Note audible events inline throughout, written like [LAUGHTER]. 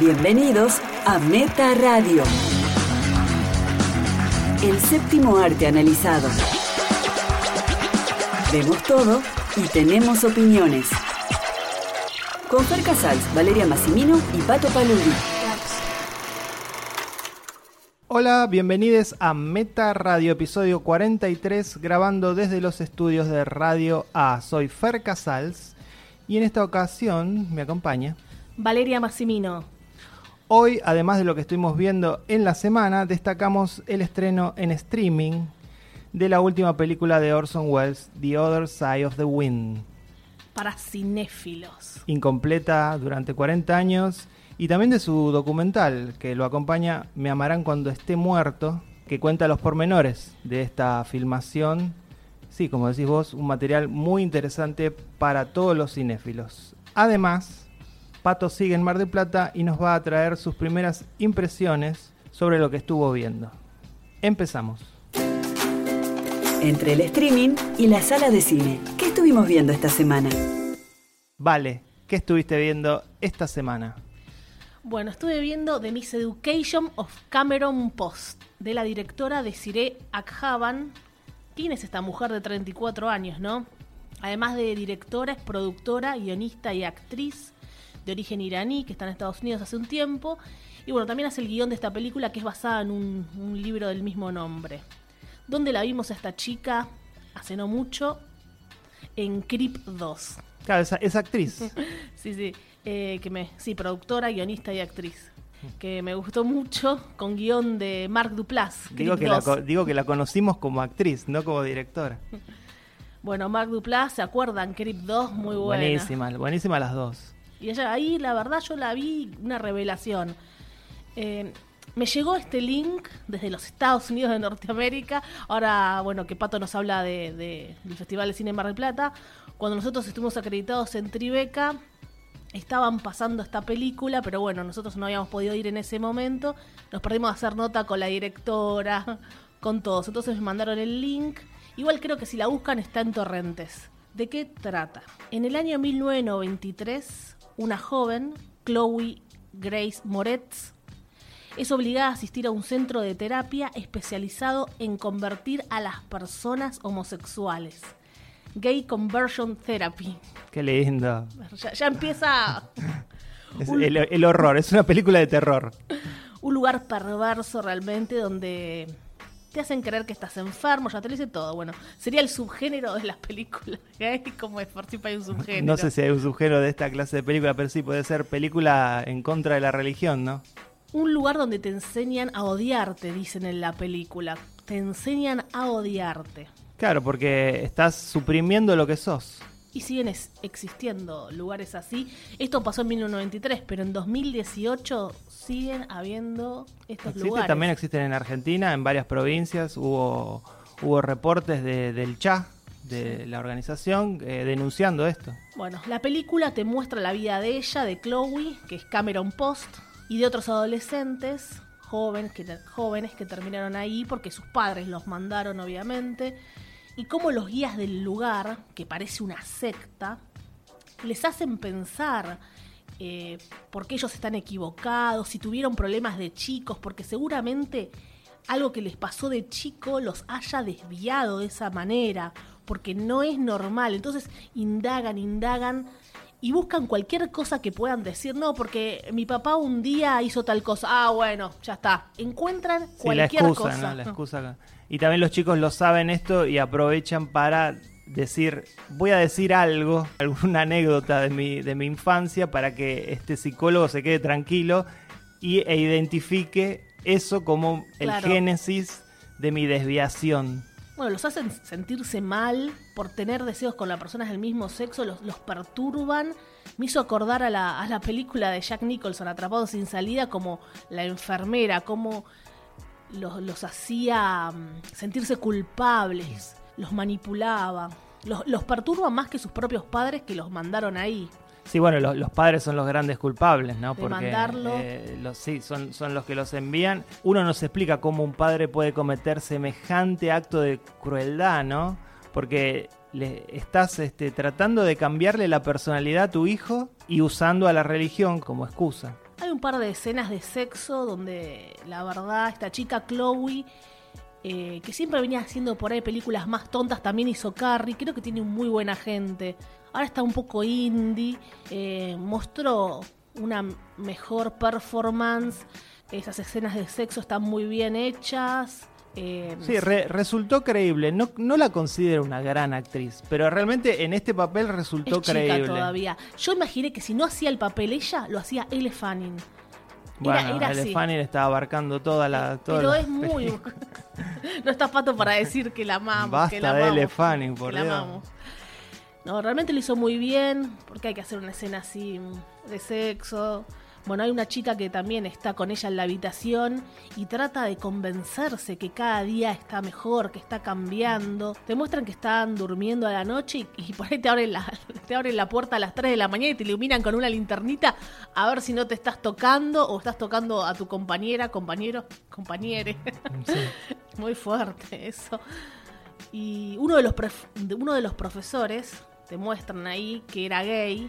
Bienvenidos a Meta Radio. El séptimo arte analizado. Vemos todo y tenemos opiniones. Con Fer Casals, Valeria Massimino y Pato Paludi. Hola, bienvenidos a Meta Radio, episodio 43, grabando desde los estudios de Radio A. Soy Fer Casals y en esta ocasión me acompaña Valeria Massimino. Hoy, además de lo que estuvimos viendo en la semana, destacamos el estreno en streaming de la última película de Orson Welles, The Other Side of the Wind. Para cinéfilos. Incompleta durante 40 años y también de su documental que lo acompaña Me amarán cuando esté muerto, que cuenta los pormenores de esta filmación. Sí, como decís vos, un material muy interesante para todos los cinéfilos. Además, Pato sigue en Mar de Plata y nos va a traer sus primeras impresiones sobre lo que estuvo viendo. Empezamos. Entre el streaming y la sala de cine, ¿qué estuvimos viendo esta semana? Vale, ¿qué estuviste viendo esta semana? Bueno, estuve viendo The Miseducation of Cameron Post, de la directora Desiree Akhavan. ¿Quién es esta mujer de 34 años, no? Además de directora, es productora, guionista y actriz de origen iraní que está en Estados Unidos hace un tiempo. Y bueno, también hace el guion de esta película que es basada en un, libro del mismo nombre. ¿Dónde la vimos a esta chica? Hace no mucho. En Creep 2. Claro, esa, actriz. [LAUGHS] sí, sí. Eh, que me, sí, productora, guionista y actriz. Que me gustó mucho con guion de Mark Duplass. Digo que, la, digo que la conocimos como actriz, no como directora. [LAUGHS] Bueno, Mark Duplass, ¿se acuerdan? Creep 2, muy buena. Buenísima, buenísima las dos. Y ella ahí, la verdad, yo la vi una revelación. Eh, me llegó este link desde los Estados Unidos de Norteamérica. Ahora, bueno, que Pato nos habla de, del Festival de Cine Mar del Plata. Cuando nosotros estuvimos acreditados en Tribeca, estaban pasando esta película, pero bueno, nosotros no habíamos podido ir en ese momento. Nos perdimos a hacer nota con la directora, con todos. Entonces me mandaron el link. Igual creo que si la buscan está en Torrentes. ¿De qué trata? En el año 1993, una joven, Chloe Grace Moretz, es obligada a asistir a un centro de terapia especializado en convertir a las personas homosexuales. Gay Conversion Therapy. Qué lindo. Ya, empieza... [LAUGHS] el horror, es una película de terror. [LAUGHS] Un lugar perverso realmente donde te hacen creer que estás enfermo, ya te lo dice todo. Bueno, sería el subgénero de las películas. [LAUGHS] ¿eh? Como es por si hay un subgénero. No sé si hay un subgénero de esta clase de película, pero sí puede ser película en contra de la religión, ¿no? Un lugar donde te enseñan a odiarte, dicen en la película. Te enseñan a odiarte. Claro, porque estás suprimiendo lo que sos y siguen existiendo lugares así. Esto pasó en 1993, pero en 2018 siguen habiendo estos lugares. También existen en Argentina, en varias provincias. Hubo, hubo reportes de, del CHA, de la organización, eh, denunciando esto. Bueno, la película te muestra la vida de ella, de Chloe, que es Cameron Post, y de otros adolescentes jóvenes que, jóvenes que terminaron ahí porque sus padres los mandaron, obviamente y cómo los guías del lugar, que parece una secta, les hacen pensar eh, por qué ellos están equivocados, si tuvieron problemas de chicos, porque seguramente algo que les pasó de chico los haya desviado de esa manera, porque no es normal. Entonces indagan, indagan y buscan cualquier cosa que puedan decir, no, porque mi papá un día hizo tal cosa, ah, bueno, ya está. Encuentran cualquier la excusa, cosa. ¿no? La excusa. Y también los chicos lo saben esto y aprovechan para decir, voy a decir algo, [LAUGHS] alguna anécdota de mi, de mi infancia para que este psicólogo se quede tranquilo y, e identifique eso como el génesis de mi desviación. Bueno, los hacen sentirse mal por tener deseos con las personas del mismo sexo, los, los perturban. Me hizo acordar a la, a la película de Jack Nicholson, Atrapado sin salida, como la enfermera, como los, hacía mm, sentirse culpables, los manipulaba, los, los perturba más que sus propios padres que los mandaron ahí. Sí, bueno, los, padres son los grandes culpables, ¿no? Porque mandarlo. Eh, los, sí, son, son los que los envían. Uno no se explica cómo un padre puede cometer semejante acto de crueldad, ¿no? Porque le estás este, tratando de cambiarle la personalidad a tu hijo y usando a la religión como excusa Hay un par de escenas de sexo donde la verdad esta chica Chloe, eh, que siempre venía haciendo por ahí películas más tontas, también hizo Carrie, creo que tiene muy buena gente. Ahora está un poco indie, eh, mostró una mejor performance, esas escenas de sexo están muy bien hechas. Eh, Sí, re- resultó creíble. No, no la considero una gran actriz, pero realmente en este papel resultó es chica creíble. todavía. Yo imaginé que si no hacía el papel ella, lo hacía Elle Fanning. Bueno, era así. Fanning estaba abarcando toda la. toda Pero la es muy. [LAUGHS] no está pato para decir que la amamos. Basta que la de amamos, Elle Fanning, por que la Dios. amamos. No, realmente lo hizo muy bien, porque hay que hacer una escena así de sexo. Bueno, hay una chica que también está con ella en la habitación y trata de convencerse que cada día está mejor, que está cambiando. Te muestran que están durmiendo a la noche y, y por ahí te abren, la, [LAUGHS] te abren la puerta a las 3 de la mañana y te iluminan con una linternita a ver si no te estás tocando o estás tocando a tu compañera, compañero, compañere. [LAUGHS] Muy fuerte eso. Y uno de los uno de los profesores te muestran ahí que era gay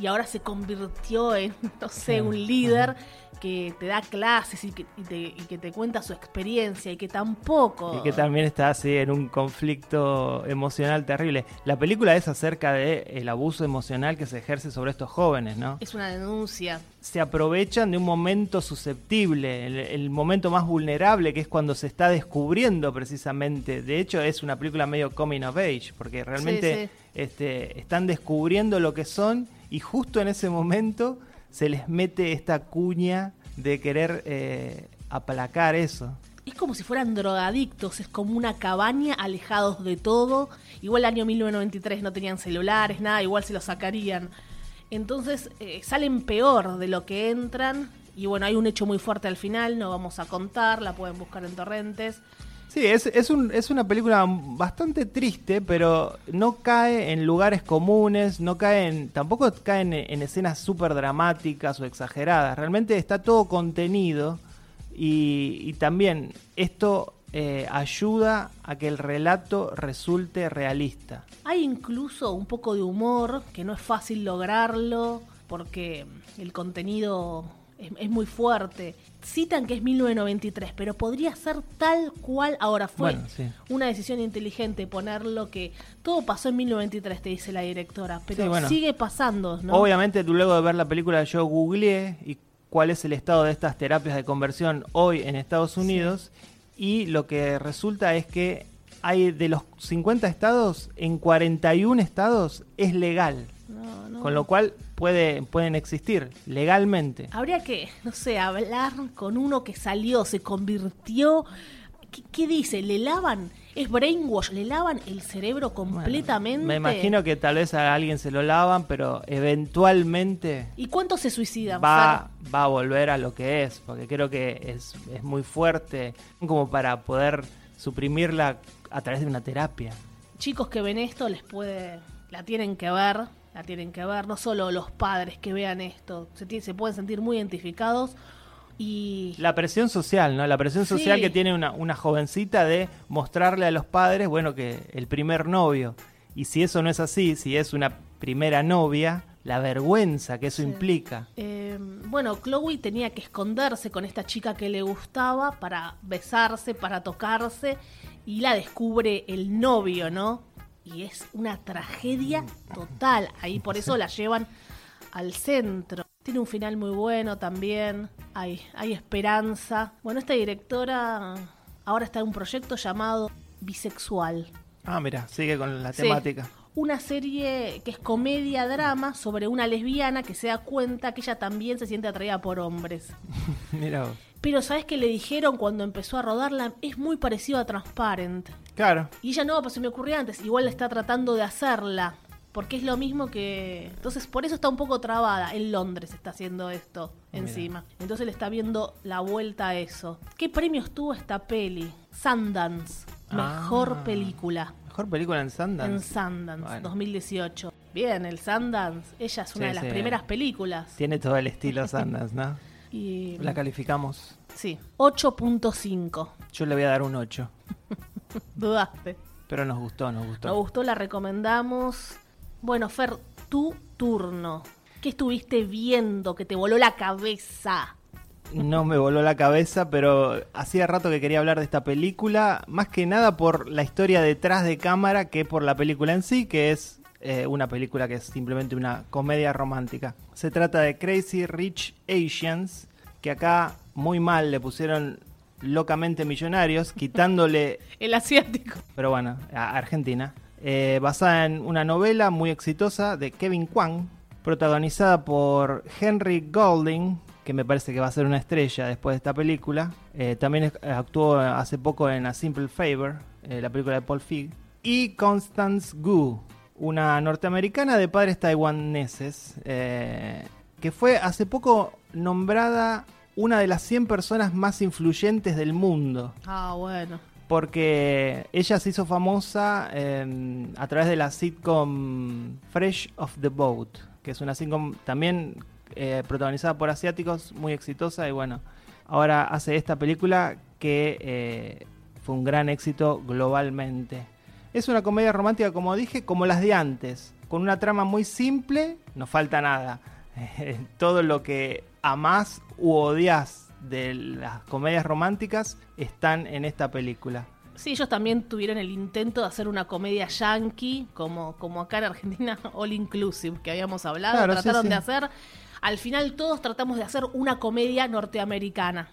y ahora se convirtió en, [LAUGHS] no sé, un líder que te da clases y que, y te, y que te cuenta su experiencia y que tampoco... Y que también está así en un conflicto emocional terrible. La película es acerca de el abuso emocional que se ejerce sobre estos jóvenes, ¿no? Es una denuncia. Se aprovechan de un momento susceptible, el, el momento más vulnerable, que es cuando se está descubriendo precisamente. De hecho, es una película medio coming of age, porque realmente sí. Este, están descubriendo lo que son y justo en ese momento se les mete esta cuña de querer eh, aplacar eso. Es como si fueran drogadictos, es como una cabaña alejados de todo. Igual el año 1993 no tenían celulares, nada, igual se los sacarían. Entonces eh, salen peor de lo que entran. Y bueno, hay un hecho muy fuerte al final, no vamos a contar, la pueden buscar en torrentes. Sí, es, es, un- es una película bastante triste, pero no cae en lugares comunes, no cae en, tampoco cae en, en escenas súper dramáticas o exageradas. Realmente está todo contenido y, y también esto eh, ayuda a que el relato resulte realista. Hay incluso un poco de humor, que no es fácil lograrlo, porque el contenido es, es muy fuerte. Citan que es 1993, pero podría ser tal cual ahora fue. Bueno, sí. Una decisión inteligente ponerlo que todo pasó en 1993, te dice la directora, pero Sí, bueno. sigue pasando, ¿no? Obviamente, tú luego de ver la película yo googleé y cuál es el estado de estas terapias de conversión hoy en Estados Unidos y lo que resulta es que hay de los 50 estados, en 41 estados es legal, No, no. con lo cual puede, pueden existir legalmente. Habría que, no sé, hablar con uno que salió, se convirtió. ¿Qué, qué dice? ¿Le lavan? ¿Es brainwash? ¿Le lavan el cerebro Bueno, completamente? me imagino que tal vez a alguien se lo lavan, pero eventualmente ¿Y cuántos se suicidan? va, va a volver a lo que es, porque creo que es, es muy fuerte como para poder suprimirla a través de una terapia. Chicos que ven esto les puede, la tienen que ver, la tienen que ver. No solo los padres que vean esto, se, se pueden sentir muy identificados y La presión social, ¿no? La presión social Sí. que tiene una, una jovencita de mostrarle a los padres, bueno, que el primer novio. Y si eso no es así, si es una primera novia, la vergüenza que eso Sí. implica. Eh, bueno, Chloe tenía que esconderse con esta chica que le gustaba para besarse, para tocarse, y la descubre el novio, ¿no? Y es una tragedia total. Ahí por eso la llevan al centro. Tiene un final muy bueno también. Hay, hay esperanza. Bueno, esta directora ahora está en un proyecto llamado Bisexual. Ah, mira, sigue con la Sí. Una serie que es comedia-drama sobre una lesbiana que se da cuenta que ella también se siente atraída por hombres. [LAUGHS] Mira vos. Pero ¿sabes qué le dijeron cuando empezó a rodarla? Es muy parecido a Transparent. Claro. Y ella no, pues se me ocurrió antes. Igual está tratando de hacerla. Porque es lo mismo que... Entonces por eso está un poco trabada. En Londres está haciendo esto encima. Entonces le está viendo la vuelta a eso. ¿Qué premios tuvo esta peli? Sundance. Mejor Ah. película. Mejor película en En Sundance. Sundance, Bueno. 2018. Bien, el Sundance. Ella es una Sí, de las sí. primeras películas. Tiene todo el estilo [LAUGHS] Sundance, ¿no? Y, La calificamos. sí, 8.5. Yo le voy a dar un 8. [LAUGHS] Dudaste. Pero nos gustó, nos gustó. Nos gustó, la recomendamos. Bueno, Fer, tu turno. ¿Qué estuviste viendo que te voló la cabeza? No me voló la cabeza, pero hacía rato que quería hablar de esta película, más que nada por la historia detrás de cámara que por la película en sí, que es eh, una película que es simplemente una comedia romántica. Se trata de Crazy Rich Asians, que acá muy mal le pusieron locamente millonarios, quitándole, [LAUGHS] El asiático. pero bueno, a Argentina, eh, basada en una novela muy exitosa de Kevin Kwan, protagonizada por Henry Golding, que me parece que va a ser una estrella después de esta película. Eh, también actuó hace poco en A Simple Favor, eh, la película de Paul Feig. Y Constance Gu, una norteamericana de padres taiwaneses, eh, que fue hace poco nombrada una de las 100 personas más influyentes del mundo Ah, bueno. porque ella se hizo famosa eh, a través de la sitcom Fresh of the Boat, que es una sitcom también eh, protagonizada por asiáticos, muy exitosa y bueno, ahora hace esta película que eh, fue un gran éxito globalmente. Es una comedia romántica, como dije, como las de antes, con una trama muy simple, no falta nada. [LAUGHS] Todo lo que amás u odias de las comedias románticas están en esta película. Sí, ellos también tuvieron el intento de hacer una comedia yankee, como, como acá en Argentina, [LAUGHS] All Inclusive, que habíamos hablado. Claro, sí, Trataron sí. de hacer. Al final todos tratamos de hacer una comedia norteamericana.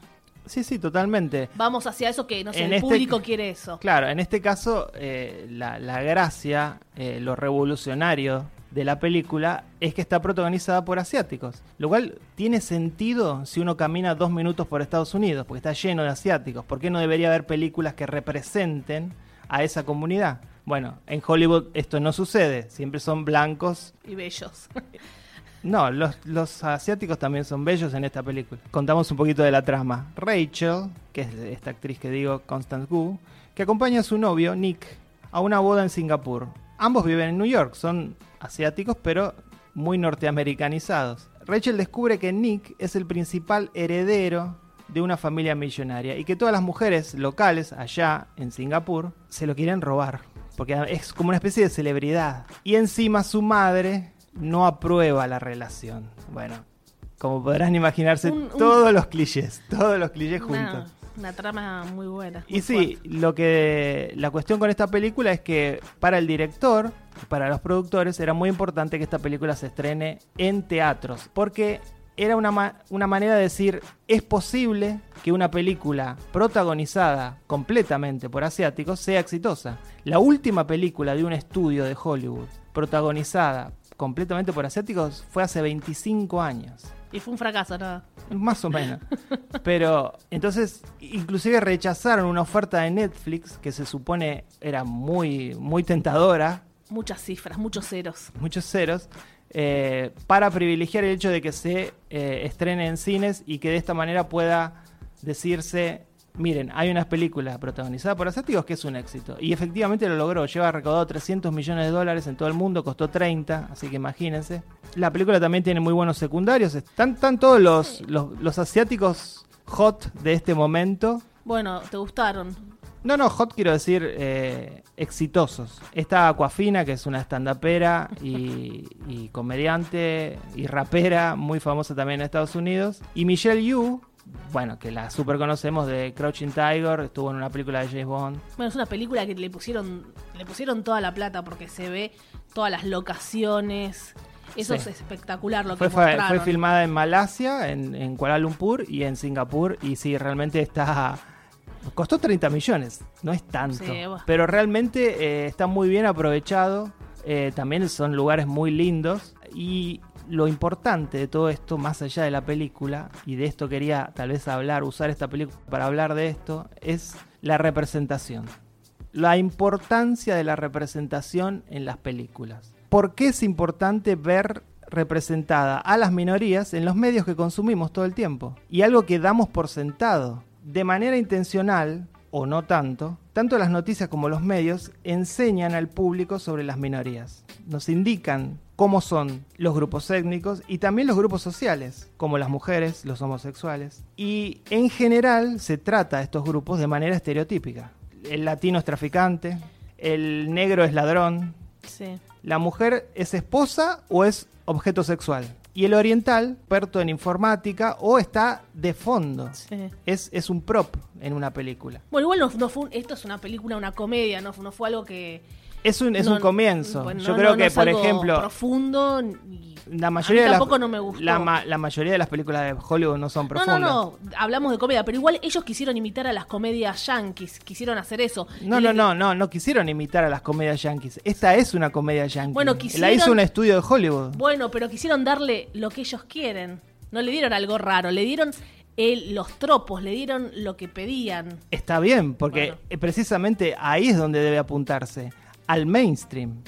Sí, sí, totalmente. Vamos hacia eso que, no sé, En el este- público quiere eso. Claro, en este caso, eh, la, la gracia, eh, lo revolucionario de la película es que está protagonizada por asiáticos. Lo cual tiene sentido si uno camina dos minutos por Estados Unidos, porque está lleno de asiáticos. ¿Por qué no debería haber películas que representen a esa comunidad? Bueno, en Hollywood esto no sucede, siempre son blancos Y bellos. [LAUGHS] no, los, asiáticos también son bellos en esta película. Contamos un poquito de la trama. Rachel, que es esta actriz que digo, Constance Wu, que acompaña a su novio, Nick, a una boda en Singapur. Ambos viven en New York, son asiáticos pero muy norteamericanizados. Rachel descubre que Nick es el principal heredero de una familia millonaria y que todas las mujeres locales allá en Singapur se lo quieren robar, porque es como una especie de celebridad. Y encima su madre no aprueba la relación. Bueno, como podrán imaginarse, Un- un- todos los clichés, todos los clichés Una, juntos. una trama muy buena. Y sí, fuerte. lo que la cuestión con esta película es que para el director, para los productores, era muy importante que esta película se estrene en teatros, porque era una, ma- una manera de decir, es posible que una película protagonizada completamente por asiáticos sea exitosa. La última película de un estudio de Hollywood protagonizada completamente por asiáticos fue hace 25 años. Y fue un fracaso, ¿no? Más o menos. [LAUGHS] Pero entonces, inclusive rechazaron una oferta de Netflix que se supone era muy, muy tentadora, Muchas cifras, muchos ceros. muchos ceros, eh, para privilegiar el hecho de que se eh, estrene en cines y que de esta manera pueda decirse, miren, hay una película protagonizada por asiáticos que es un éxito. Y efectivamente lo logró, lleva recaudado 300 millones de dólares en todo el mundo, costó 30, así que imagínense. La película también tiene muy buenos secundarios, están, están todos los, los, los asiáticos hot de este momento. Bueno, ¿te gustaron? No, no, hot quiero decir eh, exitosos. Está Aquafina, que es una estandapera y, y comediante y rapera, muy famosa también en Estados Unidos. Y Michelle Yu, bueno, que la super conocemos de Crouching Tiger, estuvo en una película de James Bond. Bueno, es una película que le pusieron, le pusieron toda la plata porque se ve todas las locaciones. Eso Sí. es espectacular lo Fue, que fue, fue filmada en Malasia, en, en Kuala Lumpur y en Singapur. Y sí, realmente está... Costó 30 millones, no es tanto. Sí, pero realmente eh, está muy bien aprovechado. eh, también son lugares muy lindos. Y lo importante de todo esto, más allá de la película, y de esto quería tal vez hablar, usar esta película para hablar de esto, es la representación. La importancia de la representación en las películas. ¿Por qué es importante ver representada a las minorías en los medios que consumimos todo el tiempo? Y algo que damos por sentado. De manera intencional, o no tanto, tanto las noticias como los medios enseñan al público sobre las minorías. Nos indican cómo son los grupos étnicos y también los grupos sociales, como las mujeres, los homosexuales. Y en general se trata a estos grupos de manera estereotípica. El latino es traficante, el negro es ladrón, Sí. ¿La mujer es esposa o es objeto sexual? Y el oriental, experto en informática, o está de fondo. Sí. Es, es un prop en una película. Bueno, igual no, no fue un- esto es una película, una comedia, no, no fue algo que... Es un, es no- un comienzo. bueno, Yo no- creo no que, es por algo ejemplo, profundo y la mayoría, a mí de las, tampoco no me gustó. La, ma- la mayoría de las películas de Hollywood no son No, profundas. no, no, hablamos de comedia, pero igual ellos quisieron imitar a las comedias yankees, quisieron hacer eso. No, Y no, no, no, no quisieron imitar a las comedias yankees. Esta es una comedia yankee. Bueno, La quisieron- hizo un estudio de Hollywood. Bueno, pero quisieron darle lo que ellos quieren. No le dieron algo raro, le dieron el- los tropos, le dieron lo que pedían. Está bien, porque Bueno. eh, precisamente ahí es donde debe apuntarse, al mainstream.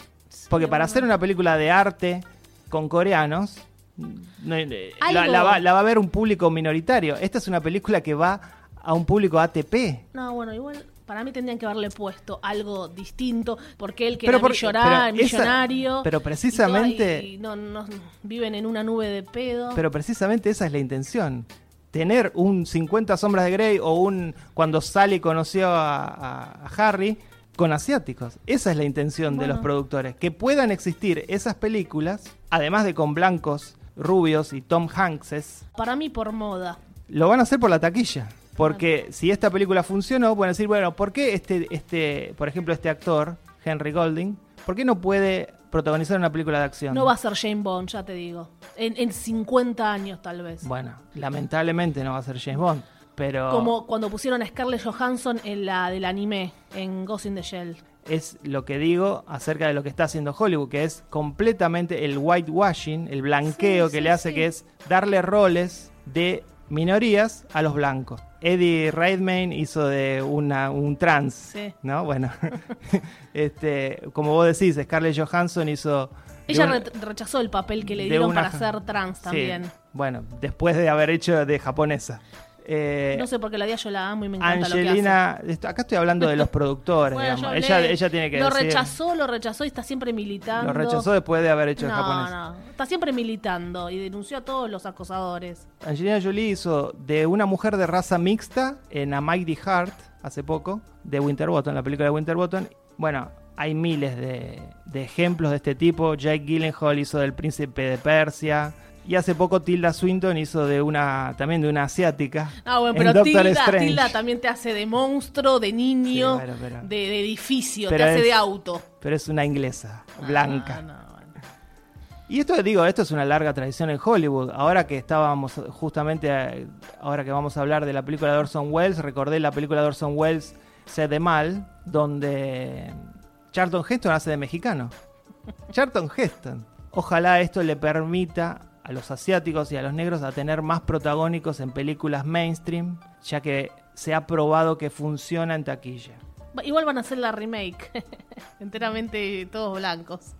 Porque para bueno. hacer una película de arte con coreanos, no, eh, la, Algo- la va, la va a ver un público minoritario. Esta es una película que va a un público ATP. No, bueno, igual para mí tendrían que haberle puesto algo distinto, porque él que era pero esa- millonario. pero y precisamente- todo, y no, no- viven en una nube de pedo. Pero precisamente esa es la intención. Tener un 50 sombras de Grey o un cuando Sally conoció a, a- a Harry con asiáticos. Esa es la intención de los productores. Que puedan existir esas películas, además de con blancos, rubios y Tom Hankses, Para mí por moda. lo van a hacer por la taquilla. Porque si esta película funcionó, pueden decir, bueno, ¿por qué este, este, por ejemplo, este actor, Henry Golding, ¿por qué no puede protagonizar una película de acción? No va a ser Jane Bond, ya te digo. En, en 50 años tal vez. Bueno, lamentablemente no va a ser James Bond, pero Como cuando pusieron a Scarlett Johansson en la del anime, en Ghost in the Shell. es lo que digo acerca de lo que está haciendo Hollywood, que es completamente el whitewashing, el blanqueo Sí, que sí, le hace, sí. que es darle roles de minorías a los blancos. Eddie Redmayne hizo de una, un trans, Sí. ¿no? Bueno, [LAUGHS] este, como vos decís, Scarlett Johansson hizo... Ella re- rechazó el papel que le dieron una para ser trans Sí, también. bueno, después de haber hecho de japonesa. Eh, No sé por qué la día yo la amo y me encanta lo que hace. Angelina, acá estoy hablando de los productores, [LAUGHS] Bueno, Ella, tiene que Lo decir- rechazó, lo rechazó y está siempre militando. Lo rechazó después de haber hecho el no, japonés. no. Está siempre militando y denunció a todos los acosadores. Angelina Jolie hizo de una mujer de raza mixta en A Mighty Heart hace poco, de Winterbottom, la película de Winterbottom. Bueno, hay miles de, de ejemplos de este tipo. Jake Gyllenhaal hizo del Príncipe de Persia. Y hace poco Tilda Swinton hizo de una también de una asiática. Ah, bueno, en pero Doctor Tilda, Strange. Tilda también te hace de monstruo, de niño, Sí, bueno, pero- de, de edificio, te hace es- de auto. Pero es una inglesa, blanca. No, no, bueno. Y esto digo, esto es una larga tradición en Hollywood. Ahora que estábamos justamente, ahora que vamos a hablar de la película de Orson Welles, recordé la película de Orson Welles, Sed de Mal, donde Charlton Heston hace de mexicano. [LAUGHS] Charlton Heston. Ojalá esto le permita a los asiáticos y a los negros a tener más protagónicos en películas mainstream, ya que se ha probado que funciona en taquilla. Igual van a hacer la remake, [LAUGHS] enteramente todos blancos.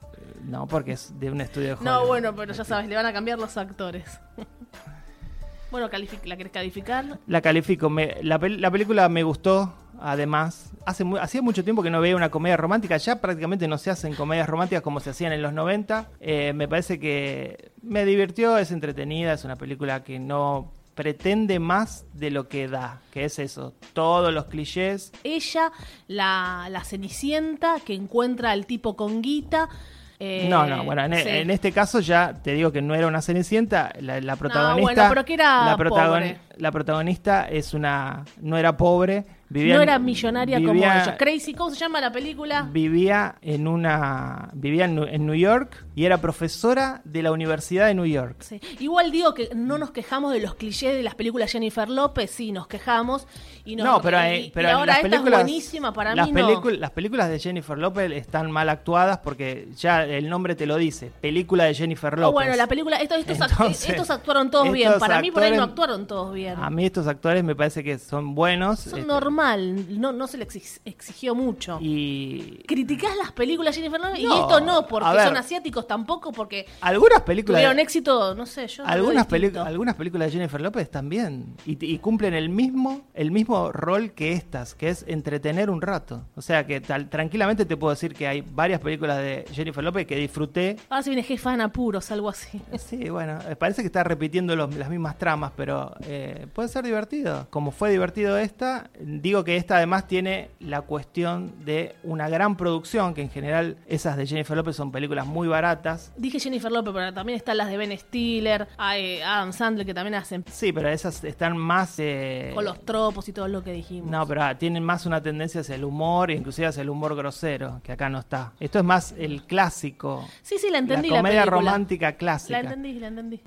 No, porque es de un estudio de Hollywood. No, bueno, pero ya sabes, le van a cambiar los actores. [LAUGHS] bueno, ¿la querés calificar? La califico. Me- la, la película me gustó, además. Hace hacía mucho tiempo que no veía una comedia romántica. Ya prácticamente no se hacen comedias románticas como se hacían en los 90. Eh, me parece que me divirtió, es entretenida, es una película que no pretende más de lo que da, que es eso, todos los clichés. Ella, la, la cenicienta que encuentra al tipo con guita. eh, no, no, bueno, en, sí. en este caso ya te digo que no era una cenicienta, la, la protagonista... bueno, pero que era la, pobre. la protagonista es una... no era pobre, vivía... no en- era millonaria como ellos. Crazy, ¿cómo se llama la película? vivía en una vivía en, New York y era profesora de la Universidad de New York. Sí. Igual digo que no nos quejamos de los clichés de las películas Jennifer López, sí, nos quejamos. Y nos- no, pero, y- y pero en ahora las esta películas es buenísima, para las mí no. las películas de Jennifer López están mal actuadas porque ya el nombre te lo dice, película de Jennifer Ah, López. bueno, la película, estos, estos, Entonces, estos actuaron todos bien. Para mí por ahí no actuaron todos bien. A mí estos actores me parece que son buenos Son este, normal, no, no se exig- exigió mucho. y ¿Criticás las películas de Jennifer y No, esto no, porque ver. son asiáticos tampoco, porque algunas películas tuvieron éxito, no sé, yo Algunas, distinto. algunas películas de Jennifer López también. Y, y cumplen el mismo, el mismo rol que estas, que es entretener un rato. O sea que tal- tranquilamente te puedo decir que hay varias películas de Jennifer López que disfruté. Ahora se viene jefa en apuros, algo así. Sí, bueno, eh, parece que está repitiendo los- las mismas tramas, pero eh, Eh, puede ser divertido. Como fue divertido esta, digo que esta además tiene la cuestión de una gran producción, que en general esas de Jennifer López son películas muy baratas. Dije Jennifer López, pero también están las de Ben Stiller, hay Adam Sandler que también hacen Sí, pero esas están más... eh, con los tropos y todo lo que dijimos. No, pero ah, tienen más una tendencia hacia el humor, inclusive hacia el humor grosero, que acá no está. Esto es más el clásico. Sí, sí, la entendí. la comedia romántica clásica. La entendí, la entendí.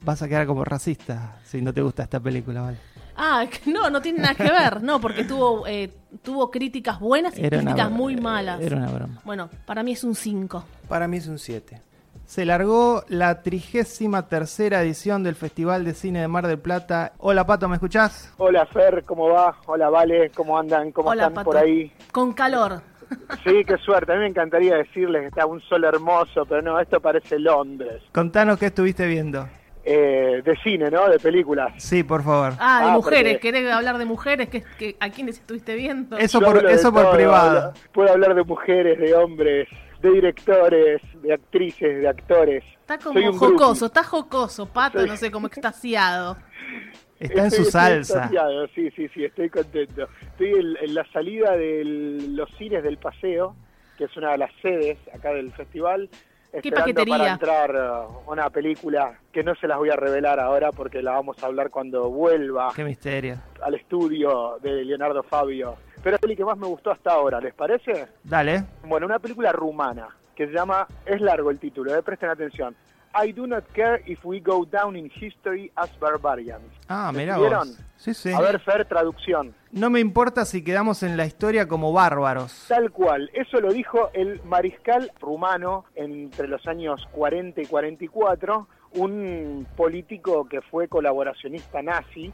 Vas a quedar como racista si no te gusta esta película, ¿vale? Ah, [LAUGHS] no, no tiene nada que ver, no, porque tuvo, eh, tuvo críticas buenas y Era críticas muy malas. Era una broma. Bueno, para mí es un 5. Para mí es un 7. Se largó la trigésima tercera edición del Festival de Cine de Mar del Plata. Hola Pato, ¿me escuchás? Hola Fer, ¿cómo va? Hola Vale, ¿cómo andan? ¿Cómo Hola, están Pato. por ahí? Con calor. Sí, qué suerte. A mí me encantaría decirles que está un sol hermoso, pero no, esto parece Londres. Contanos qué estuviste viendo. Eh, de cine, ¿no? De películas. Sí, por favor. Ah, de Ah, mujeres. porque- ¿Querés hablar de mujeres? ¿Qué, qué- ¿A quiénes estuviste viendo? Eso Yo por, eso por todo, privado. hablo- puedo hablar de mujeres, de hombres, de directores, de actrices, de actores. Está Soy como un jocoso, está jocoso, pato, Soy- no sé, como extasiado. Está en su salsa. extasiado, Sí, sí, sí, estoy contento. Estoy en, en la salida de los cines del Paseo, que es una de las sedes acá del festival. Esperando paquetería? para entrar uh, una película que no se las voy a revelar ahora porque la vamos a hablar cuando vuelva Qué misterio. al estudio de Leonardo Fabio. Pero es la que más me gustó hasta ahora, ¿les parece? Dale. Bueno, una película rumana que se llama, es largo el título, eh, presten atención. I do not care if we go down in history as barbarians. Ah, ¿Me mira vos. Sí, sí. A ver, Fer, traducción. No me importa si quedamos en la historia como bárbaros. Tal cual, eso lo dijo el mariscal rumano entre los años 40 y 44, un político que fue colaboracionista nazi.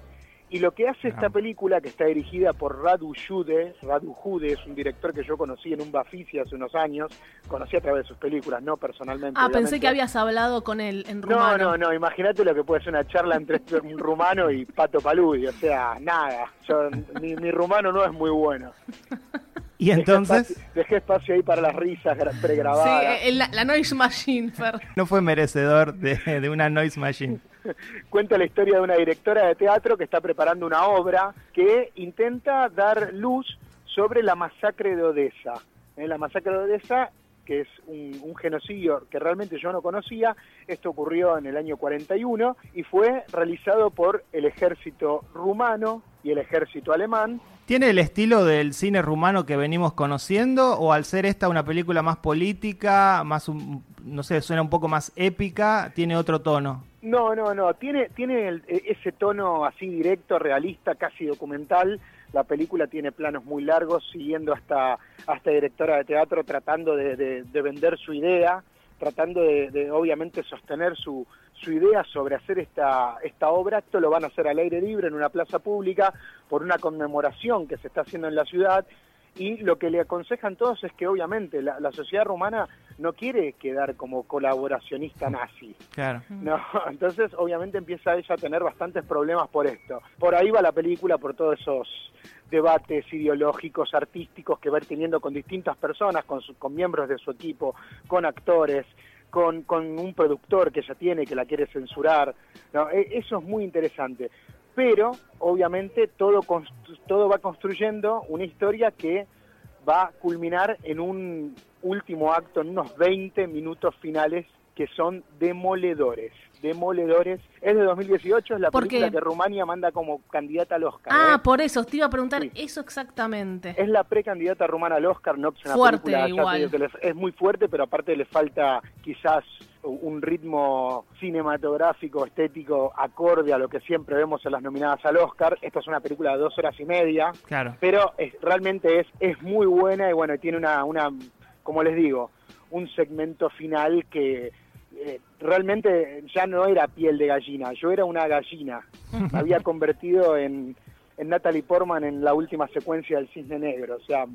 Y lo que hace esta película, que está dirigida por Radu Jude, Radu Jude es un director que yo conocí en un Bafisi hace unos años, conocí a través de sus películas, no personalmente. Ah, pensé que habías hablado con él en No, rumano. no, no, imagínate lo que puede ser una charla entre [LAUGHS] un rumano y Pato Paludi, o sea, nada, yo, mi, mi rumano no es muy bueno. [LAUGHS] Y Dejé entonces espacio- Dejé espacio ahí para las risas gra- Sí, pregrabadas. eh, la, la Noise Machine, [LAUGHS] Fer. no fue merecedor de, de una noise machine. [LAUGHS] Cuenta la historia de una directora de teatro que está preparando una obra que intenta dar luz sobre la masacre de Odessa. Eh, La masacre de Odessa, que es un, un genocidio que realmente yo no conocía, esto ocurrió en el año 41 y fue realizado por el ejército rumano y el ejército alemán ¿Tiene el estilo del cine rumano que venimos conociendo o al ser esta una película más política, más, un- no sé, suena un poco más épica, tiene otro tono? No, no, no. Tiene, tiene el- e- ese tono así directo, realista, casi documental. La película tiene planos muy largos, siguiendo hasta, hasta directora de teatro, tratando de, de- de vender su idea, tratando de, de, obviamente sostener su, su idea sobre hacer esta, esta obra. Esto lo van a hacer al aire libre en una plaza pública por una conmemoración que se está haciendo en la ciudad. Y lo que le aconsejan todos es que obviamente la, la sociedad rumana no quiere quedar como colaboracionista nazi. Claro. No, [LAUGHS] entonces obviamente empieza ella a tener bastantes problemas por esto. Por ahí va la película, por todos esos debates ideológicos, artísticos que va a ir teniendo con distintas personas, con, su- con miembros de su equipo, con actores, con, con un productor que ella tiene que la quiere censurar. No, e- eso es muy interesante. Pero obviamente todo, todo va construyendo una historia que va a culminar en un último acto, en unos 20 minutos finales que son demoledores. Demoledores. Es de 2018, es la ¿Por película qué? que Rumania manda como candidata al Oscar. Ah, ¿eh? por eso, te iba a preguntar Sí. eso exactamente. Es la precandidata rumana al Oscar, no es una Fuerte, película, igual. que le- es muy fuerte, pero aparte le falta quizás un ritmo cinematográfico, estético, acorde a lo que siempre vemos en las nominadas al Oscar. Esta es una película de dos horas y media, Claro. pero es- realmente es, es muy buena y bueno, tiene una, una, como les digo, un segmento final que eh, realmente ya no era piel de gallina, yo era una gallina. Me había [LAUGHS] convertido en, en Natalie Portman en la última secuencia del Cisne Negro, o sea,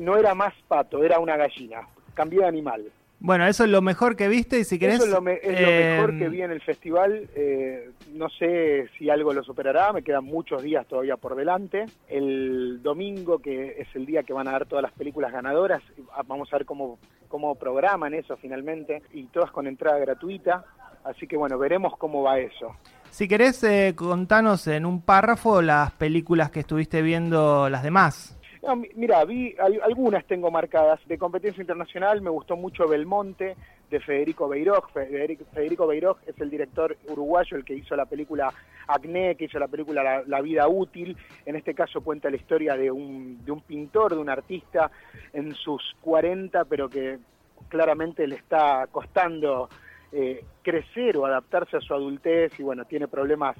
no era más pato, era una gallina. Cambié de animal. Bueno, eso es lo mejor que viste y si querés... Eso es lo, me- es lo eh, mejor que vi en el festival. eh, no sé si algo lo superará, me quedan muchos días todavía por delante. El domingo, que es el día que van a dar todas las películas ganadoras, vamos a ver cómo, cómo programan eso finalmente, y todas con entrada gratuita. Así que bueno, veremos cómo va eso. Si querés, eh, contanos en un párrafo las películas que estuviste viendo, las demás. No, mi- mira, vi al- algunas tengo marcadas. De competencia internacional me gustó mucho Belmonte, de Federico Beiroj. Federico, Federico Beiroj es el director uruguayo, el que hizo la película Acné, que hizo la película La, La vida útil. En este caso cuenta la historia de un, de un pintor, de un artista en sus 40, pero que claramente le está costando eh, crecer o adaptarse a su adultez y bueno, tiene problemas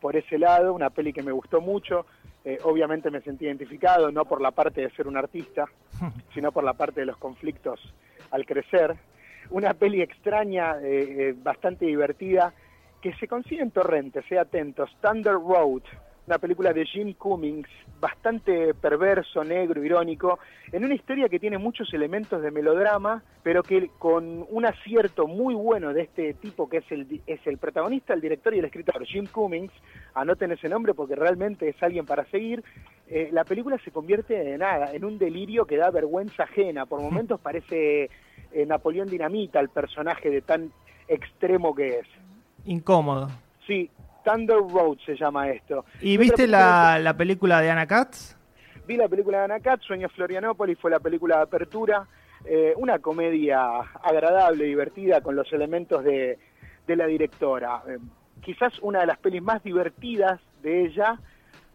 por ese lado, una peli que me gustó mucho, eh, obviamente me sentí identificado, no por la parte de ser un artista, [LAUGHS] sino por la parte de los conflictos al crecer. Una peli extraña, eh, eh, bastante divertida, que se consigue en torrente, sea atentos, Thunder Road, una película de Jim Cummings, bastante perverso, negro, irónico, en una historia que tiene muchos elementos de melodrama, pero que con un acierto muy bueno de este tipo que es el, es el protagonista, el director y el escritor, Jim Cummings, anoten ese nombre porque realmente es alguien para seguir, eh, la película se convierte en nada, en un delirio que da vergüenza ajena, por momentos parece eh, Napoleón Dinamita, el personaje de tan extremo que es. Incómodo. Sí, Thunder Road se llama esto. ¿Y Otra viste la, la película de Anna Katz? Vi la película de Anacat, Sueños Florianópolis, fue la película de apertura, eh, una comedia agradable, divertida, con los elementos de, de la directora. Eh, quizás una de las pelis más divertidas de ella,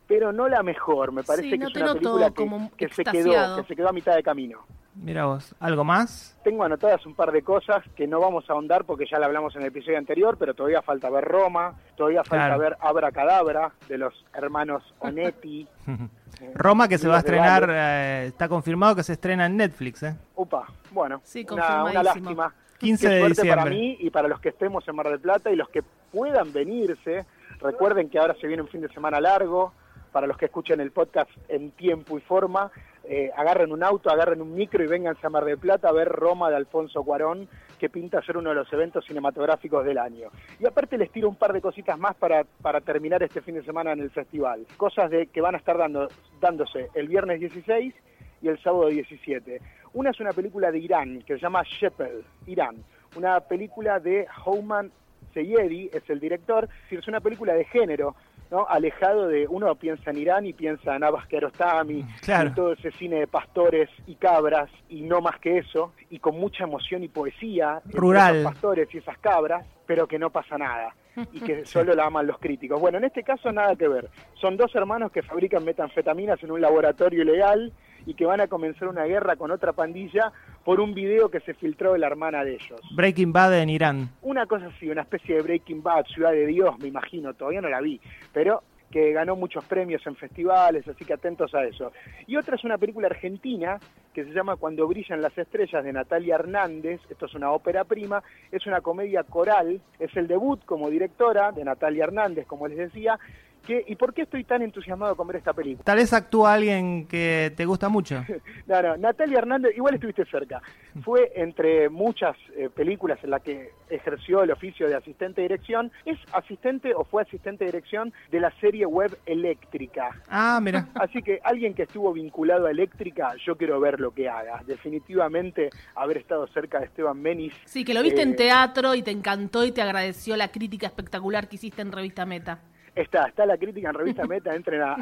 pero no la mejor. Me parece Sí, que no es una película que, como que se quedó, que se quedó a mitad de camino. Mira vos, ¿algo más? Tengo anotadas un par de cosas que no vamos a ahondar porque ya la hablamos en el episodio anterior, pero todavía falta ver Roma, todavía falta Claro. ver Abracadabra de los hermanos Onetti. [LAUGHS] Eh, Roma que se va a estrenar, eh, está confirmado que se estrena en Netflix, ¿eh? Upa, bueno, Sí, una, una lástima. 15 Qué de suerte para diciembre. mí y para los que estemos en Mar del Plata y los que puedan venirse. Recuerden que ahora se viene un fin de semana largo. Para los que escuchen el podcast en tiempo y forma, eh, agarren un auto, agarren un micro y vénganse a Mar del Plata a ver Roma de Alfonso Cuarón, que pinta ser uno de los eventos cinematográficos del año. Y aparte les tiro un par de cositas más para, para terminar este fin de semana en el festival. Cosas de que van a estar dando, dándose el viernes 16 y el sábado 17. Una es una película de Irán que se llama Sheppel, Irán. Una película de Houman Seyedi, es el director. Es una película de género, ¿no? alejado de. Uno piensa en Irán y piensa en Abbas Kiarostami, Claro. y todo ese cine de pastores y cabras, y no más que eso, y con mucha emoción y poesía. Rural. esos pastores y esas cabras, pero que no pasa nada. Y que [LAUGHS] solo la aman los críticos. Bueno, en este caso nada que ver. Son dos hermanos que fabrican metanfetaminas en un laboratorio ilegal y que van a comenzar una guerra con otra pandilla por un video que se filtró de la hermana de ellos. Breaking Bad en Irán. Una cosa así, una especie de Breaking Bad, Ciudad de Dios, me imagino, todavía no la vi, pero que ganó muchos premios en festivales, así que atentos a eso. Y otra es una película argentina que se llama Cuando brillan las estrellas de Natalia Hernández, esto es una ópera prima, es una comedia coral, es el debut como directora de Natalia Hernández, como les decía, ¿y por qué estoy tan entusiasmado con ver esta película? Tal vez actúa alguien que te gusta mucho. [LAUGHS] No, no, Natalia Hernández, igual estuviste cerca. Fue entre muchas eh, películas en las que ejerció el oficio de asistente de dirección. Es asistente o fue asistente de dirección de la serie web Eléctrica. Ah, mira. Así que alguien que estuvo vinculado a Eléctrica, yo quiero ver lo que haga. Definitivamente haber estado cerca de Esteban Menis. Sí, que lo viste eh, en teatro y te encantó y te agradeció la crítica espectacular que hiciste en Revista Meta. Está, está la crítica en revista Meta, entren a,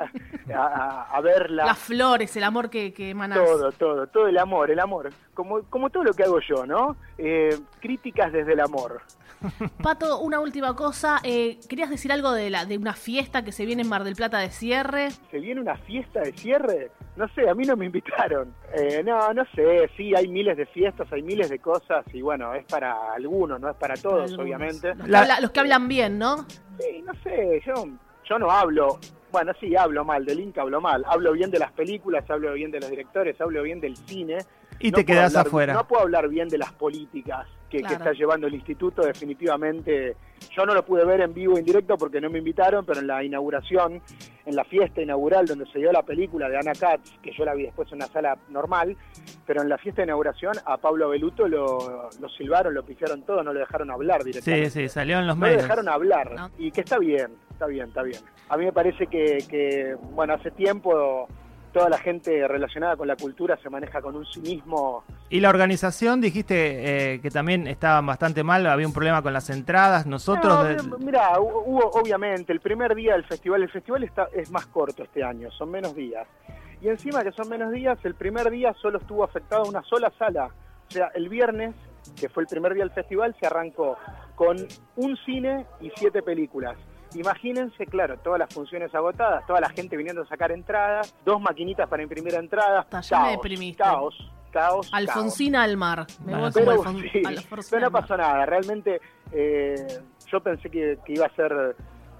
a- a- verla. Las flores, el amor que, que emanás. Todo, todo, todo el amor, el amor. Como, como todo lo que hago yo, ¿no? Eh, críticas desde el amor. Pato, una última cosa. eh, ¿Querías decir algo de, la, de una fiesta que se viene en Mar del Plata de cierre? ¿Se viene una fiesta de cierre? No sé, a mí no me invitaron. Eh, no, no sé, sí, hay miles de fiestas, hay miles de cosas y bueno, es para algunos, no es para todos, obviamente. Los, La- que habla- los que hablan bien, ¿no? Sí, no sé, yo, yo no hablo, bueno, sí, hablo mal, del Inca hablo mal, hablo bien de las películas, hablo bien de los directores, hablo bien del cine. Y No te quedas hablar- afuera. No puedo hablar bien de las políticas que, está llevando el instituto, definitivamente. Yo no lo pude ver en vivo, en directo, porque no me invitaron, pero en la inauguración, en la fiesta inaugural donde se dio la película de Ana Katz, que yo la vi después en una sala normal, pero en la fiesta de inauguración a Pablo Beluto lo, lo silbaron, lo pifiaron todo, no lo dejaron hablar directamente. Sí, sí, salió en los No le medios. dejaron hablar. No. Y que está bien, está bien, está bien. A mí me parece que, que, bueno, hace tiempo toda la gente relacionada con la cultura se maneja con un cinismo. Y la organización, dijiste eh, que también estaba bastante mal, había un problema con las entradas. Nosotros. No, Mira, hubo obviamente el primer día del festival, el festival está, es más corto este año, son menos días. Y encima que son menos días, el primer día solo estuvo afectada una sola sala. O sea, el viernes, que fue el primer día del festival, se arrancó con un cine y siete películas. Imagínense, claro, todas las funciones agotadas, toda la gente viniendo a sacar entradas, dos maquinitas para imprimir entradas. caos, caos, caos. Alfonsina al mar. Me voy pero, no pasó nada. Realmente eh, yo pensé que, iba a ser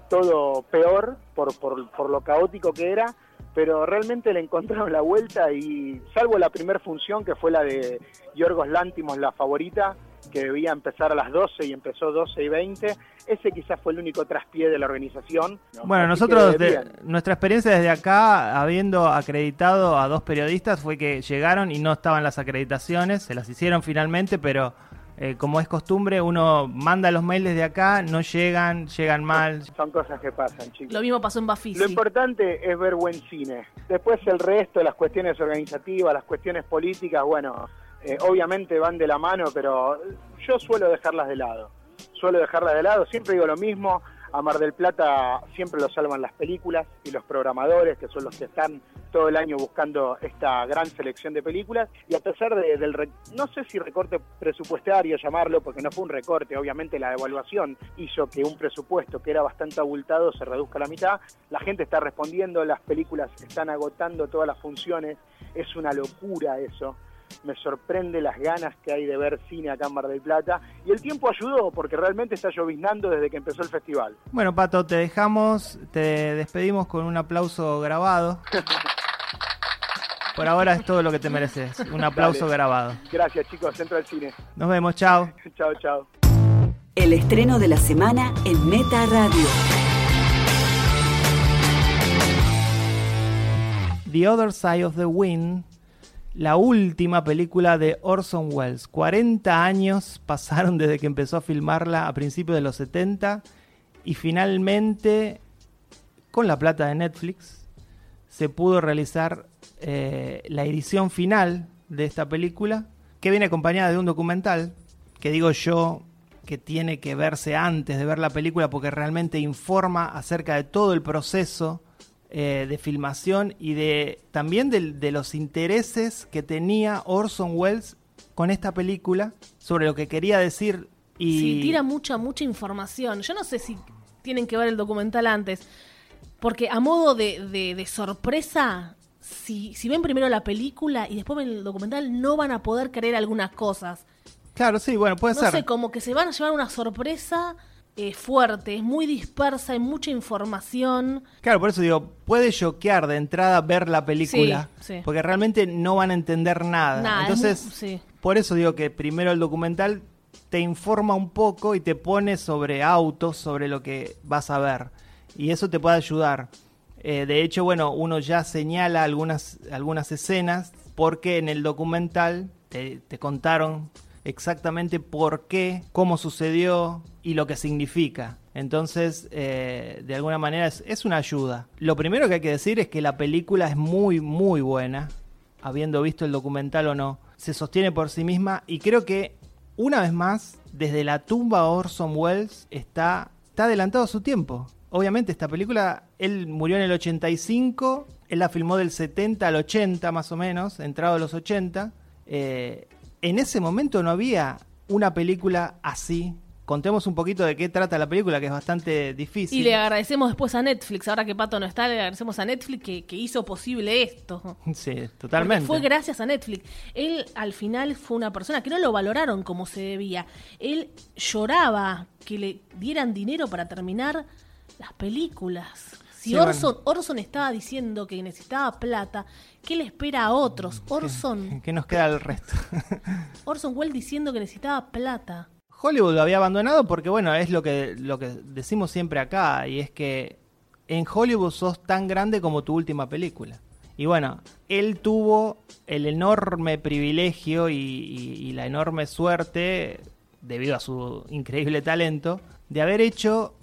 todo peor por, por, por lo caótico que era pero realmente le encontraron la vuelta y salvo la primera función que fue la de Yorgos Lántimos, la favorita, que debía empezar a las 12 y empezó 12 y 20. Ese quizás fue el único traspié de la organización. Bueno, nosotros, nuestra experiencia desde acá, habiendo acreditado a dos periodistas, fue que llegaron y no estaban las acreditaciones, se las hicieron finalmente, pero eh, como es costumbre, uno manda los mails desde acá, no llegan, llegan mal. Son cosas que pasan, chicos. Lo mismo pasó en Bafisi. Lo importante es ver buen cine. Después el resto, las cuestiones organizativas, las cuestiones políticas, bueno, eh, obviamente van de la mano, pero yo suelo dejarlas de lado. Suelo dejarlas de lado, siempre digo lo mismo, a Mar del Plata siempre lo salvan las películas y los programadores, que son los que están todo el año buscando esta gran selección de películas. Y a pesar del, no sé si recorte presupuestario llamarlo, porque no fue un recorte, obviamente la devaluación hizo que un presupuesto que era bastante abultado se reduzca a la mitad. La gente está respondiendo, las películas están agotando todas las funciones, es una locura eso me sorprende las ganas que hay de ver cine acá en Mar del Plata. Y el tiempo ayudó, porque realmente está lloviznando desde que empezó el festival. Bueno, Pato, te dejamos, te despedimos con un aplauso grabado. Por ahora es todo lo que te mereces. Un aplauso grabado. Gracias, chicos. Centro del Cine. Nos vemos. Chao. [LAUGHS] chao, chao. El estreno de la semana en Meta Radio. The Other Side of the Wind la última película de Orson Welles. 40 años [LAUGHS] pasaron desde que empezó a filmarla a principios de los 70 y finalmente, con la plata de Netflix, se pudo realizar eh, la edición final de esta película, que viene acompañada de un documental, que digo yo que tiene que verse antes de ver la película porque realmente informa acerca de todo el proceso eh, de filmación y de también de, los intereses que tenía Orson Welles con esta película sobre lo que quería decir y sí tira mucha mucha información. Yo no sé si tienen que ver el documental antes porque a modo de, sorpresa si, si ven primero la película y después ven el documental no van a poder creer algunas cosas. Claro sí bueno puede ser. no sé como que se van a llevar una sorpresa eh, fuerte, es muy dispersa, hay mucha información. Claro, por eso digo, puede choquear de entrada ver la película, porque realmente no van a entender nada. Entonces, por eso digo que primero el documental te informa un poco y te pone sobre autos, sobre lo que vas a ver. Y eso te puede ayudar. Eh, de hecho, bueno, uno ya señala algunas, algunas escenas porque en el documental te, te contaron exactamente por qué, cómo sucedió y lo que significa. Entonces, eh, de alguna manera es, una ayuda. Lo primero que hay que decir es que la película es muy, muy buena, habiendo visto el documental o no. Se sostiene por sí misma y creo que, una vez más, desde la tumba Orson Welles está, está adelantado a su tiempo. Obviamente esta película, él murió en el 85, él la filmó del 70 al 80 más o menos, entrado a los 80. Eh, en ese momento no había una película así. Contemos un poquito de qué trata la película, que es bastante difícil. Y le agradecemos después a Netflix, ahora que Pato no está, le agradecemos a Netflix que, hizo posible esto. Sí, totalmente. fue gracias a Netflix. Él al final fue una persona que no lo valoraron como se debía. Él lloraba que le dieran dinero para terminar las películas. Si Orson, Orson estaba diciendo que necesitaba plata, ¿qué le espera a otros? Orson. ¿Qué, nos queda al resto? [LAUGHS] Orson Welles diciendo que necesitaba plata. Hollywood lo había abandonado porque, bueno, es lo que, lo que decimos siempre acá, y es que en Hollywood sos tan grande como tu última película. Y bueno, él tuvo el enorme privilegio y la enorme suerte, debido a su increíble talento, de haber hecho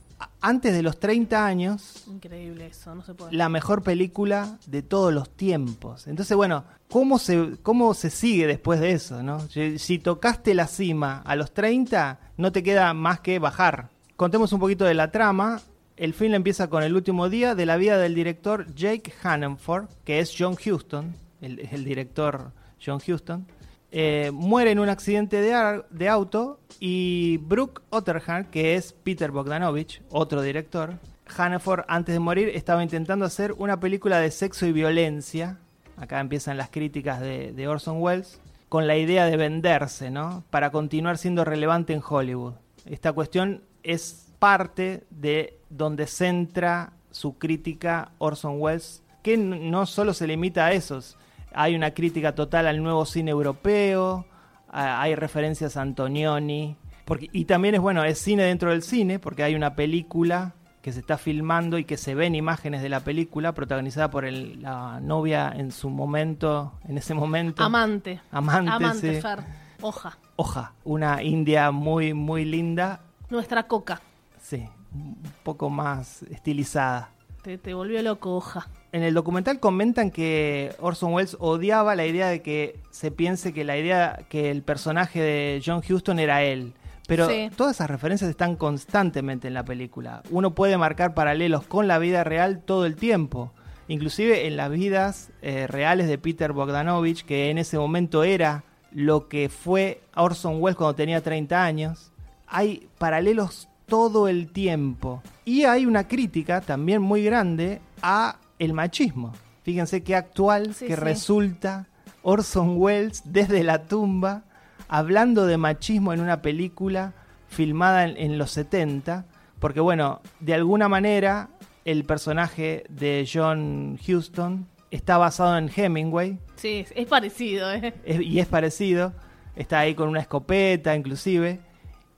antes de los 30 años, Increíble eso, no se puede. la mejor película de todos los tiempos. Entonces, bueno, ¿cómo se, cómo se sigue después de eso? ¿no? Si, tocaste la cima a los 30, no te queda más que bajar. Contemos un poquito de la trama. El film empieza con el último día de la vida del director Jake Hannenford, que es John Huston, el, el director John Huston. Eh, muere en un accidente de, auto y Brooke Otterham, que es Peter Bogdanovich, otro director, Hannaford antes de morir estaba intentando hacer una película de sexo y violencia, acá empiezan las críticas de, de Orson Welles, con la idea de venderse, ¿no? Para continuar siendo relevante en Hollywood. Esta cuestión es parte de donde centra su crítica Orson Welles, que no solo se limita a esos, hay una crítica total al nuevo cine europeo, hay referencias a Antonioni, porque, y también es bueno, es cine dentro del cine, porque hay una película que se está filmando y que se ven imágenes de la película, protagonizada por el- la novia en su momento, en ese momento. Amante. Amante, Amante, sí. Fer. Hoja. Oja, una india muy, muy linda, Nuestra coca. sí, un poco más estilizada. Te, te volvió loco, hoja. En el documental comentan que Orson Welles odiaba la idea de que se piense que la idea que el personaje de John Huston era él. Pero Sí. todas esas referencias están constantemente en la película. Uno puede marcar paralelos con la vida real todo el tiempo. Inclusive en las vidas eh, reales de Peter Bogdanovich, que en ese momento era lo que fue Orson Welles cuando tenía 30 años. Hay paralelos todo el tiempo. Y hay una crítica también muy grande a el machismo. Fíjense qué actual Sí, que sí. resulta Orson Welles desde la tumba hablando de machismo en una película filmada en, en los 70, porque bueno, de alguna manera el personaje de John Huston está basado en Hemingway Sí, es- parecido, ¿eh? es- y es parecido, está ahí con una escopeta inclusive,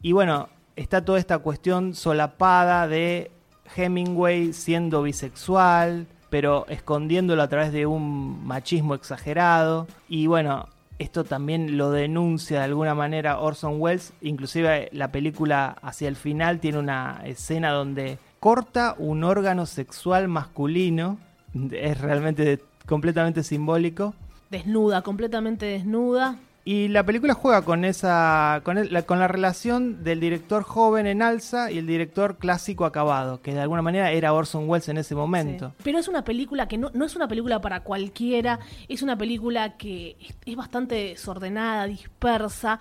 y bueno, está toda esta cuestión solapada de Hemingway siendo bisexual, pero escondiéndolo a través de un machismo exagerado, y bueno, esto también lo denuncia de alguna manera Orson Welles, inclusive la película hacia el final tiene una escena donde corta un órgano sexual masculino, es realmente completamente simbólico, Desnuda, completamente desnuda. Y la película juega con esa con, el- la, con la relación del director joven en alza y el director clásico acabado, que de alguna manera era Orson Welles en ese momento. Sí. Pero es una película que no, no es una película para cualquiera, es una película que es, es bastante desordenada, dispersa,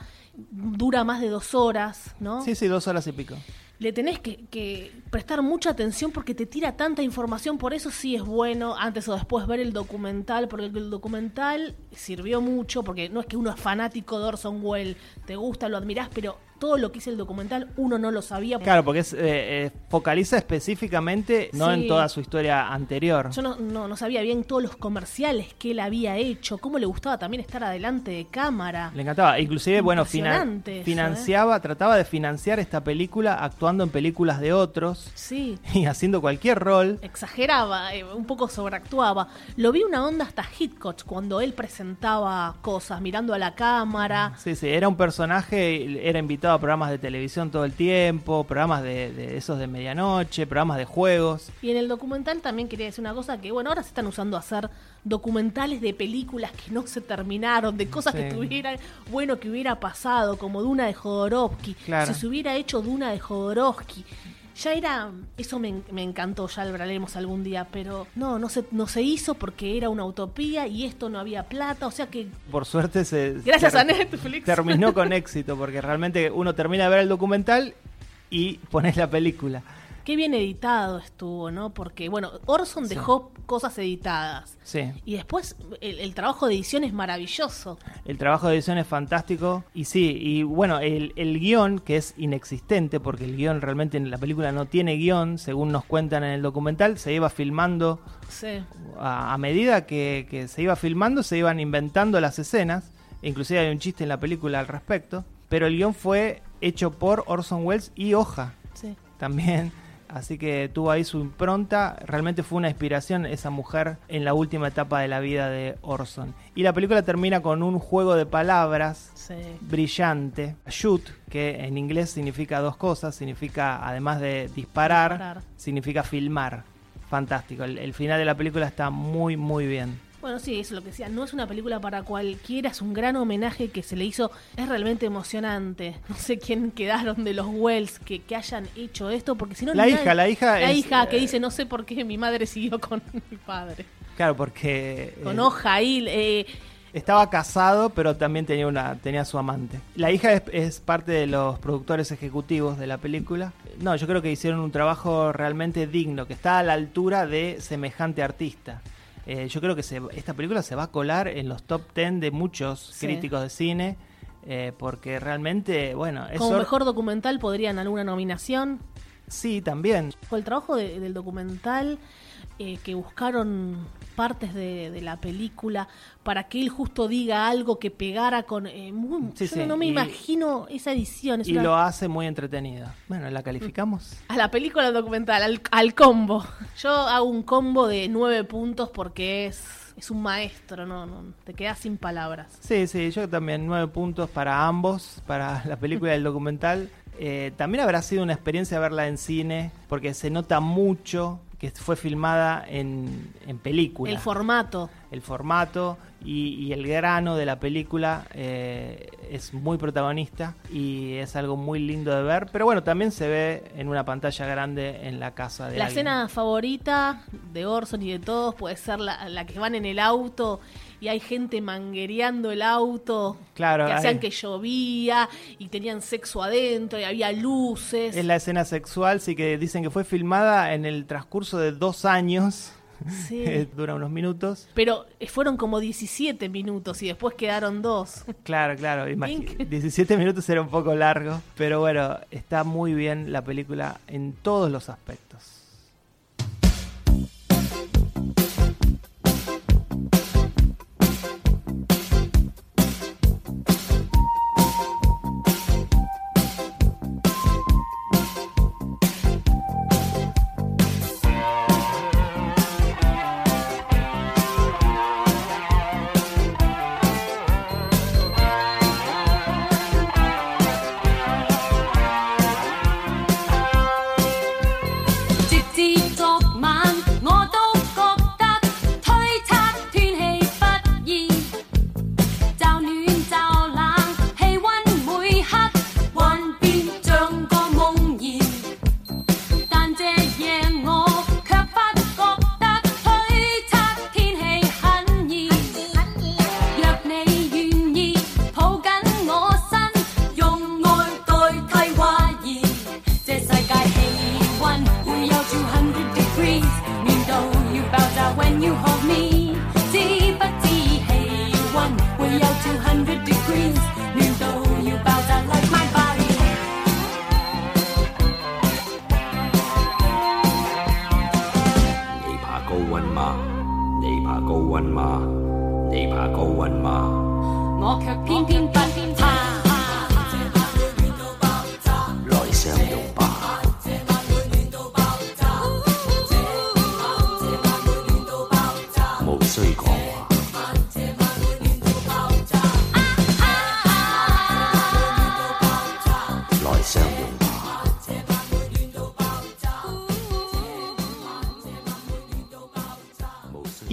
dura más de dos horas, ¿no? Sí, sí, dos horas y pico. Le tenés que, que prestar mucha atención porque te tira tanta información, por eso sí es bueno antes o después ver el documental, porque el documental sirvió mucho, porque no es que uno es fanático de Orson Welles, te gusta, lo admirás, pero todo lo que hizo el documental uno no lo sabía. Claro, porque es, eh, eh, focaliza específicamente no Sí. en toda su historia anterior. Yo no, no, no sabía bien todos los comerciales que él había hecho, cómo le gustaba también estar adelante de cámara. Le encantaba. Inclusive, bueno, ¿eh? financiaba, trataba de financiar esta película actuando en películas de otros Sí, [LAUGHS] y haciendo cualquier rol. exageraba, un poco sobreactuaba. Lo vi una onda hasta Hitchcock cuando él presentaba cosas, mirando a la cámara. Sí, sí, era un personaje, era invitado programas de televisión todo el tiempo, programas de, de esos de medianoche, programas de juegos. Y en el documental también quería decir una cosa que, bueno, ahora se están usando a hacer documentales de películas que no se terminaron, de cosas que tuvieran, bueno, que hubiera pasado, como Duna de Jodorowsky. Claro. Si se hubiera hecho Duna de Jodorowsky. Ya era, eso me, en- me encantó, ya lo hablaremos algún día, pero no, no se, no se hizo porque era una utopía y esto no había plata, o sea que Por suerte se... gracias ter- a Netflix. Terminó con [LAUGHS] éxito, porque realmente uno termina de ver el documental y pones la película. Qué bien editado estuvo, ¿no? Porque, bueno, Orson Sí. dejó cosas editadas. Sí. Y después el, el trabajo de edición es maravilloso. El trabajo de edición es fantástico. Y sí, y bueno, el, el guion, que es inexistente, porque el guion realmente en la película no tiene guion, según nos cuentan en el documental, se iba filmando Sí. a, a medida que, que se iba filmando, se iban inventando las escenas. Inclusive hay un chiste en la película al respecto. Pero el guion fue hecho por Orson Welles y Hoja Sí. también. Así que tuvo ahí su impronta. Realmente fue una inspiración esa mujer en la última etapa de la vida de Orson. Y la película termina con un juego de palabras Sí. brillante. Shoot, que en inglés significa dos cosas. Significa, además de disparar, Disparar. significa filmar. Fantástico. El, el final de la película está muy, muy bien. Bueno, sí, eso es lo que decía. No es una película para cualquiera, es un gran homenaje que se le hizo. Es realmente emocionante. [LAUGHS] No sé quién quedaron de los Wells que, que hayan hecho esto, porque si no. La hija, la hija La es, hija que eh, dice: No sé por qué mi madre siguió con [LAUGHS] mi padre. Claro, porque... Con eh, hoja ahí. eh, Estaba casado, pero también tenía una tenía su amante. La hija es, es parte de los productores ejecutivos de la película. No, yo creo que hicieron un trabajo realmente digno, que está a la altura de semejante artista. Eh, yo creo que se- esta película se va a colar en los top 10 de muchos Sí. críticos de cine, eh, porque realmente, bueno, es como or- mejor documental podrían alguna nominación. Sí, también. Fue el trabajo de- del documental eh, que buscaron partes de, de la película para que él justo diga algo que pegara con... eh, muy- Sí, yo sí, no me y- imagino esa edición. es Y una- lo hace muy entretenida. Bueno, ¿la calificamos? A la película al documental, al, al combo. Yo hago un combo de nueve puntos porque es, es un maestro, no, no te quedas sin palabras. Sí, sí, yo también nueve puntos para ambos, para [LAUGHS] la película y el documental. Eh, también habrá sido una experiencia verla en cine, porque se nota mucho que fue filmada en, en película. El formato. El formato y, y el grano de la película eh, es muy protagonista y es algo muy lindo de ver. Pero bueno, también se ve en una pantalla grande en la casa de La alguien. escena favorita de Orson y de todos puede ser la, la que van en el auto y hay gente manguereando el auto. Claro, Que hacían hay- que llovía y tenían sexo adentro y había luces. Es la escena sexual, sí que dicen que fue filmada en el transcurso de dos años. Sí. [LAUGHS] Dura unos minutos. Pero fueron como 17 minutos y después quedaron dos. Claro, claro. imagi- Inc. 17 minutos era un poco largo, pero bueno, está muy bien la película en todos los aspectos.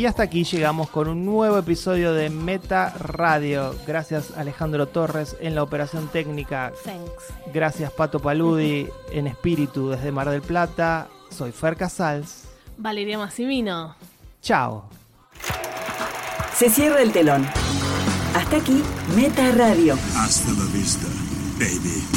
Hasta aquí llegamos con un nuevo episodio de Meta Radio. Gracias Alejandro Torres en la operación técnica. Thanks. Gracias Pato Paludi en espíritu desde Mar del Plata. Soy Fer Casals. Valeria Massimino. Chao. Se cierra el telón. Hasta aquí, Meta Radio. Hasta la vista, baby.